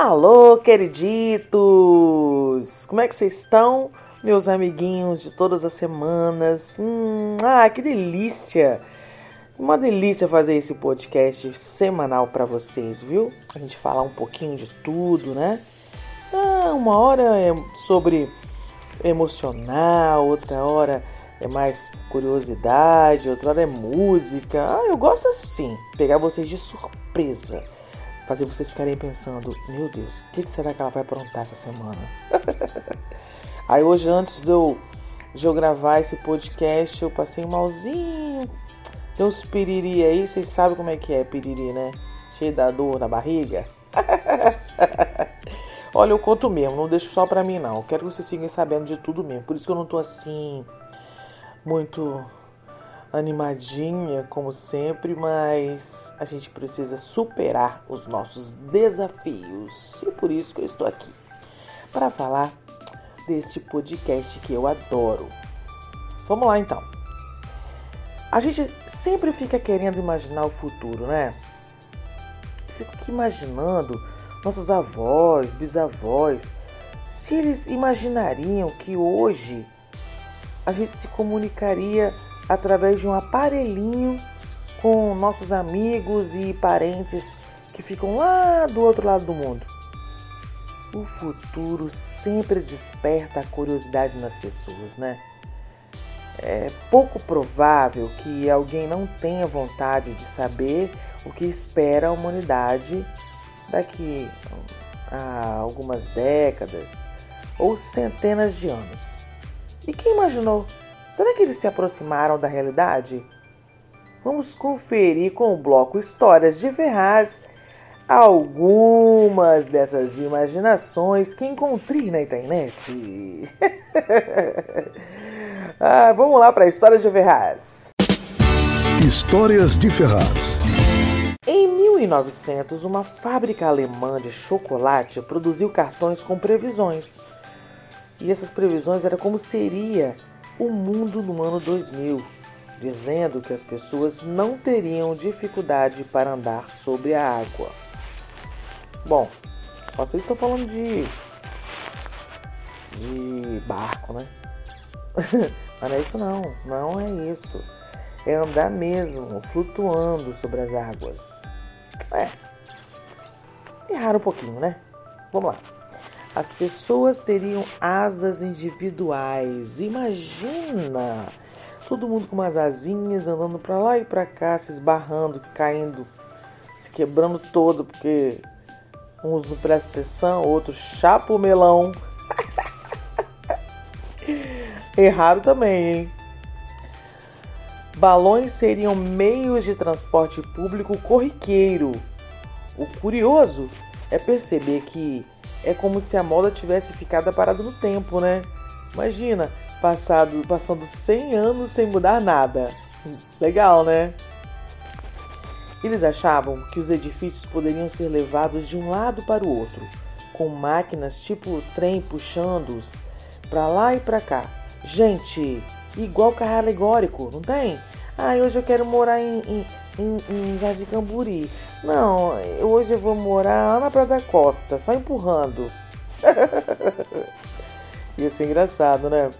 Alô, queriditos! Como é que vocês estão, meus amiguinhos de todas as semanas? Hum, ah, que delícia! Uma delícia fazer esse podcast semanal para vocês, viu? A gente falar um pouquinho de tudo, né? Ah, uma hora é sobre emocional, outra hora é mais curiosidade, outra hora é música. Ah, eu gosto assim, pegar vocês de surpresa fazer vocês ficarem pensando: meu Deus, o que será que ela vai aprontar essa semana? Aí hoje, antes de eu, de eu gravar esse podcast, eu passei um malzinho. Tem uns piriri aí, vocês sabem como é que é piriri, né? Cheio da dor na barriga. Olha, eu conto mesmo, não deixo só pra mim não. Eu quero que vocês sigam sabendo de tudo mesmo. Por isso que eu não tô assim, muito animadinha, como sempre, mas a gente precisa superar os nossos desafios. E por isso que eu estou aqui para falar deste podcast que eu adoro. Vamos lá então. A gente sempre fica querendo imaginar o futuro, né? fico aqui imaginando nossos avós, bisavós, se eles imaginariam que hoje a gente se comunicaria através de um aparelhinho com nossos amigos e parentes que ficam lá do outro lado do mundo. O futuro sempre desperta a curiosidade nas pessoas, né? É pouco provável que alguém não tenha vontade de saber o que espera a humanidade daqui a algumas décadas ou centenas de anos. E quem imaginou Será que eles se aproximaram da realidade? Vamos conferir com o bloco Histórias de Ferraz algumas dessas imaginações que encontrei na internet. ah, vamos lá para Histórias de Ferraz. Histórias de Ferraz. Em 1900, uma fábrica alemã de chocolate produziu cartões com previsões. E essas previsões eram como seria o mundo no ano 2000, dizendo que as pessoas não teriam dificuldade para andar sobre a água. Bom, vocês estão falando de de barco, né? Mas não é isso não, não é isso. É andar mesmo, flutuando sobre as águas. É. Erraram um pouquinho, né? Vamos lá as pessoas teriam asas individuais. Imagina! Todo mundo com umas asinhas andando para lá e para cá, se esbarrando, caindo, se quebrando todo, porque uns não prestam atenção, outros chapa o melão. Errado também, hein? Balões seriam meios de transporte público corriqueiro. O curioso é perceber que é como se a moda tivesse ficado parada no tempo, né? Imagina, passado, passando 100 anos sem mudar nada. Legal, né? Eles achavam que os edifícios poderiam ser levados de um lado para o outro, com máquinas tipo trem puxando-os para lá e para cá. Gente, igual carro alegórico, não tem? Ah, hoje eu quero morar em, em, em, em Jardim Camburi. Não, hoje eu vou morar lá na Praia da Costa, só empurrando. Ia ser engraçado, né?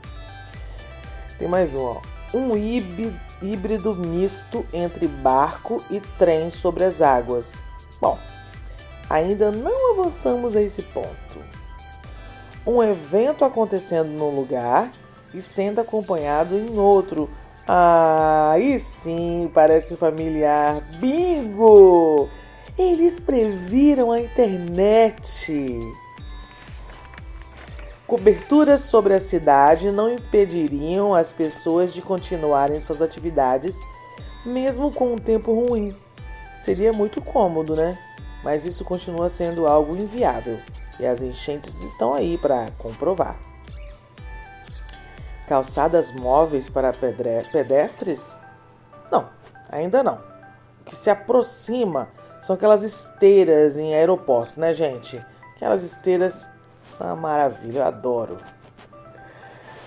Tem mais um, ó. Um híbrido misto entre barco e trem sobre as águas. Bom, ainda não avançamos a esse ponto. Um evento acontecendo num lugar e sendo acompanhado em outro ah, e sim, parece familiar. Bingo! Eles previram a internet. Coberturas sobre a cidade não impediriam as pessoas de continuarem suas atividades, mesmo com um tempo ruim. Seria muito cômodo, né? Mas isso continua sendo algo inviável. E as enchentes estão aí para comprovar. Calçadas móveis para pedestres? Não, ainda não. O que se aproxima são aquelas esteiras em aeroportos, né, gente? Aquelas esteiras são uma maravilha, eu adoro.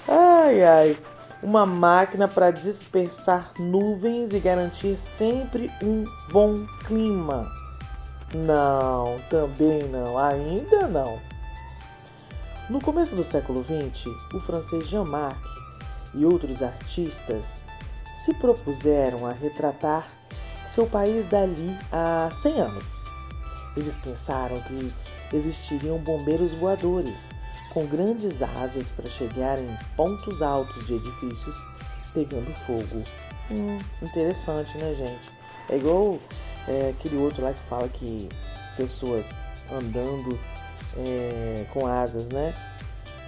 Ai, ai. Uma máquina para dispersar nuvens e garantir sempre um bom clima. Não, também não, ainda não. No começo do século XX, o francês Jean-Marc e outros artistas se propuseram a retratar seu país dali a 100 anos. Eles pensaram que existiriam bombeiros voadores com grandes asas para chegar em pontos altos de edifícios pegando fogo. Hum, interessante, né, gente? É igual é, aquele outro lá que fala que pessoas andando é, com asas, né?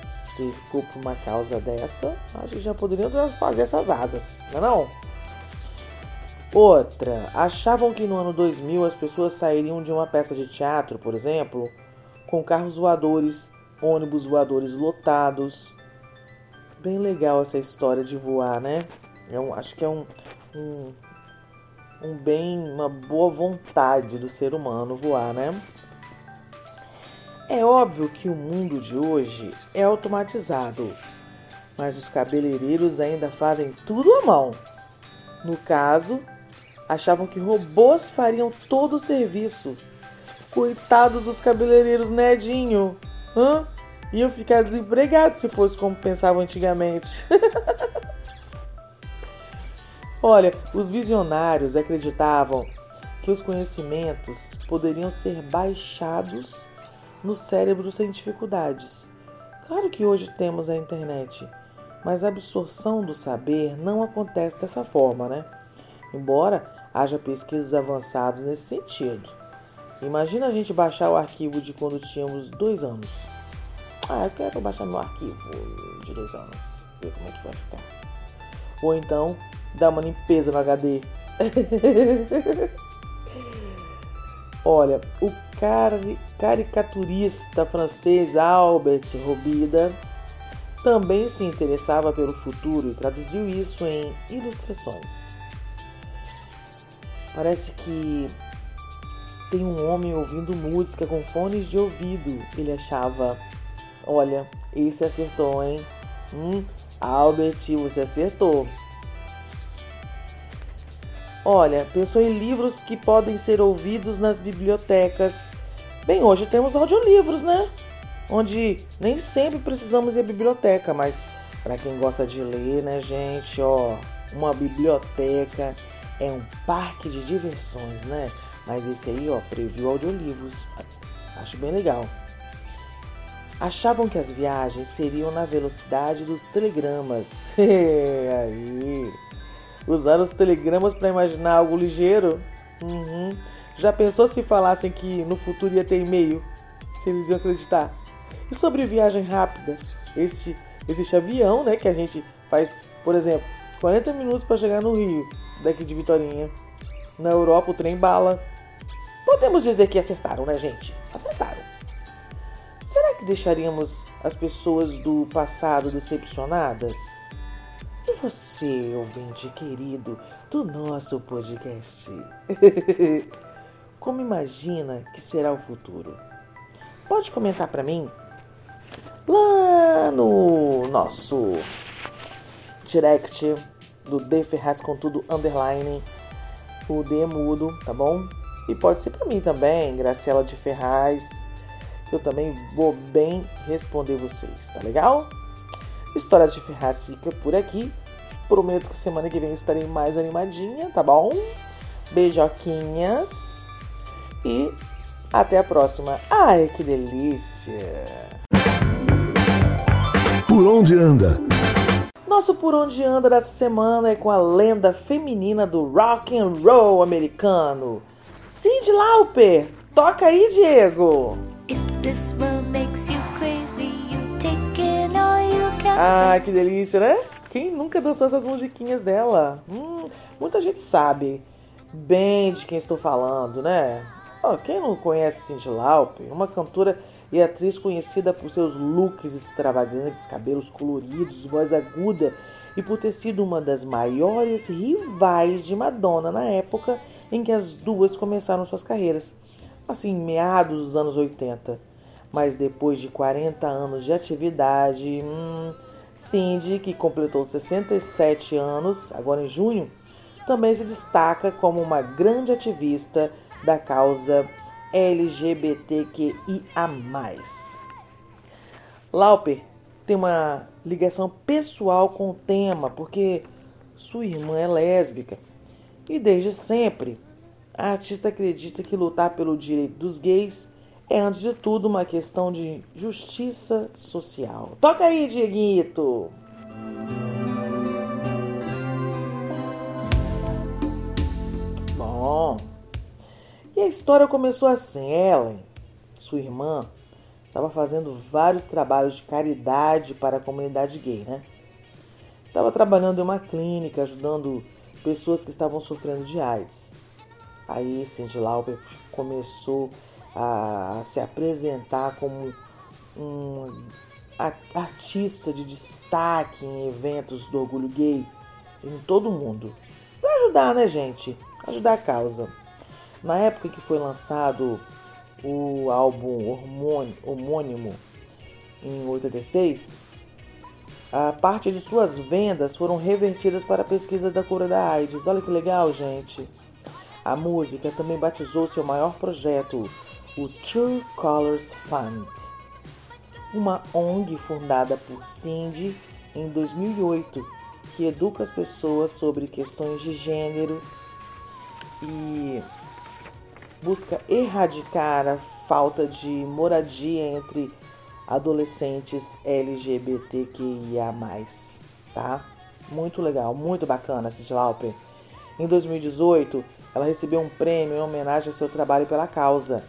Se for por uma causa dessa, acho que já poderiam fazer essas asas, não é não? Outra, achavam que no ano 2000 as pessoas sairiam de uma peça de teatro, por exemplo, com carros voadores, ônibus voadores lotados. Bem legal essa história de voar, né? Eu acho que é um, um, um bem, uma boa vontade do ser humano voar, né? É óbvio que o mundo de hoje é automatizado, mas os cabeleireiros ainda fazem tudo à mão. No caso, achavam que robôs fariam todo o serviço. Coitados dos cabeleireiros Nedinho, hã? Iam ficar desempregados se fosse como pensavam antigamente. Olha, os visionários acreditavam que os conhecimentos poderiam ser baixados no cérebro sem dificuldades. Claro que hoje temos a internet, mas a absorção do saber não acontece dessa forma, né? Embora haja pesquisas avançadas nesse sentido. Imagina a gente baixar o arquivo de quando tínhamos dois anos. Ah, eu quero baixar meu arquivo de dois anos, ver como é que vai ficar. Ou então dar uma limpeza no HD. Olha, o caricaturista francês Albert Robida também se interessava pelo futuro e traduziu isso em ilustrações. Parece que tem um homem ouvindo música com fones de ouvido. Ele achava: Olha, esse acertou, hein? Hum, Albert, você acertou. Olha, pensou em livros que podem ser ouvidos nas bibliotecas. Bem, hoje temos audiolivros, né? Onde nem sempre precisamos ir à biblioteca, mas para quem gosta de ler, né, gente, ó, uma biblioteca é um parque de diversões, né? Mas esse aí, ó, previu audiolivros. Acho bem legal. Achavam que as viagens seriam na velocidade dos telegramas. aí usar os telegramas para imaginar algo ligeiro? Uhum. Já pensou se falassem que no futuro ia ter e-mail? Se eles iam acreditar? E sobre viagem rápida? Este, existe avião, né? Que a gente faz, por exemplo, 40 minutos para chegar no Rio, daqui de Vitorinha. Na Europa, o trem bala. Podemos dizer que acertaram, né, gente? Acertaram. Será que deixaríamos as pessoas do passado decepcionadas? Você, ouvinte querido do nosso podcast? Como imagina que será o futuro? Pode comentar para mim lá no nosso direct do D Ferraz com tudo underline o D mudo, tá bom? E pode ser para mim também, Graciela de Ferraz. Eu também vou bem responder vocês, tá legal? História de Ferraz fica por aqui. Prometo que semana que vem estarei mais animadinha, tá bom? Beijoquinhas e até a próxima. Ai, que delícia! Por onde anda? Nosso Por Onde Anda dessa semana é com a lenda feminina do rock and roll americano, Cyndi Lauper. Toca aí, Diego! Ah, que delícia, né? Quem nunca dançou essas musiquinhas dela? Hum, muita gente sabe bem de quem estou falando, né? Oh, quem não conhece Cyndi Lauper, uma cantora e atriz conhecida por seus looks extravagantes, cabelos coloridos, voz aguda e por ter sido uma das maiores rivais de Madonna na época em que as duas começaram suas carreiras, assim, meados dos anos 80. Mas depois de 40 anos de atividade, hum, Cindy, que completou 67 anos agora em junho, também se destaca como uma grande ativista da causa LGBTQIA. Lauper tem uma ligação pessoal com o tema, porque sua irmã é lésbica. E desde sempre, a artista acredita que lutar pelo direito dos gays é, antes de tudo, uma questão de justiça social. Toca aí, Dieguito! Bom, e a história começou assim: Ellen, sua irmã, estava fazendo vários trabalhos de caridade para a comunidade gay, né? Estava trabalhando em uma clínica, ajudando pessoas que estavam sofrendo de AIDS. Aí Cindy Lauper começou a se apresentar como um artista de destaque em eventos do orgulho gay em todo o mundo. Para ajudar, né, gente? Ajudar a causa. Na época que foi lançado o álbum homônimo em 86, a parte de suas vendas foram revertidas para a pesquisa da cura da AIDS. Olha que legal, gente. A música também batizou seu maior projeto, o True Colors Fund, uma ONG fundada por Cindy em 2008, que educa as pessoas sobre questões de gênero e busca erradicar a falta de moradia entre adolescentes LGBTQIA+, tá? Muito legal, muito bacana, Cindy Lauper. Em 2018, ela recebeu um prêmio em homenagem ao seu trabalho pela causa.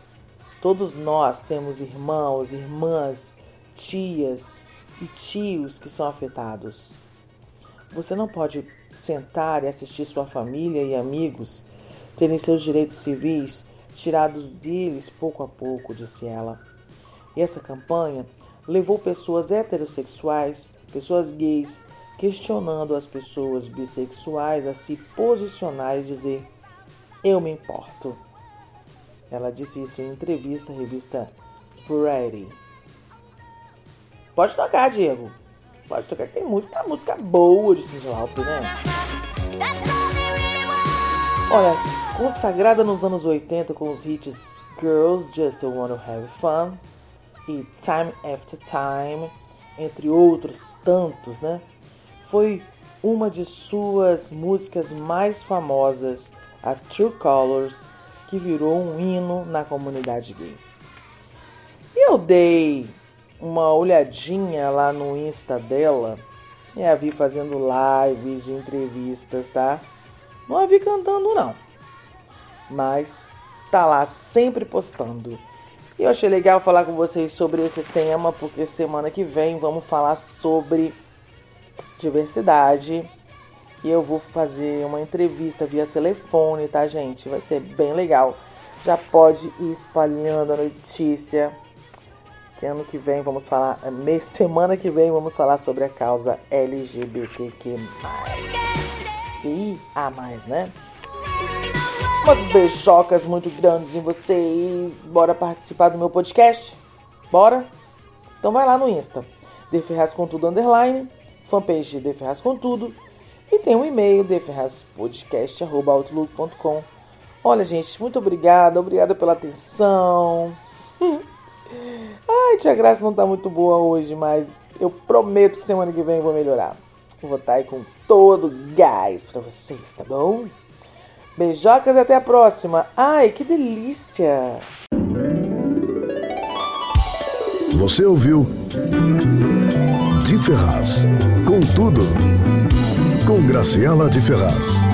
Todos nós temos irmãos, irmãs, tias e tios que são afetados. Você não pode sentar e assistir sua família e amigos terem seus direitos civis tirados deles pouco a pouco, disse ela. E essa campanha levou pessoas heterossexuais, pessoas gays, questionando as pessoas bissexuais a se posicionar e dizer: Eu me importo. Ela disse isso em entrevista à revista Variety. Pode tocar, Diego. Pode tocar, tem muita música boa de Cindy Lauper, né? Olha, consagrada nos anos 80 com os hits Girls Just Wanna Have Fun e Time After Time, entre outros tantos, né? Foi uma de suas músicas mais famosas, a True Colors, que virou um hino na comunidade gay. E eu dei uma olhadinha lá no Insta dela e a vi fazendo lives entrevistas, tá? Não a vi cantando não, mas tá lá sempre postando. E eu achei legal falar com vocês sobre esse tema, porque semana que vem vamos falar sobre diversidade. E eu vou fazer uma entrevista via telefone, tá, gente? Vai ser bem legal. Já pode ir espalhando a notícia. Que ano que vem vamos falar, semana que vem vamos falar sobre a causa LGBTQ+. Que a mais, né? Umas beijocas muito grandes em vocês. Bora participar do meu podcast? Bora? Então vai lá no Insta. De Ferraz com tudo underline. Fanpage de Ferraz com tudo. E tem um e-mail deferrazpodcast.outlook.com Olha, gente, muito obrigada. Obrigada pela atenção. Ai, tia Graça não tá muito boa hoje, mas eu prometo que semana que vem eu vou melhorar. vou estar aí com todo gás pra vocês, tá bom? Beijocas e até a próxima. Ai, que delícia! Você ouviu De Ferraz. Com tudo. Com Graciela de Ferraz.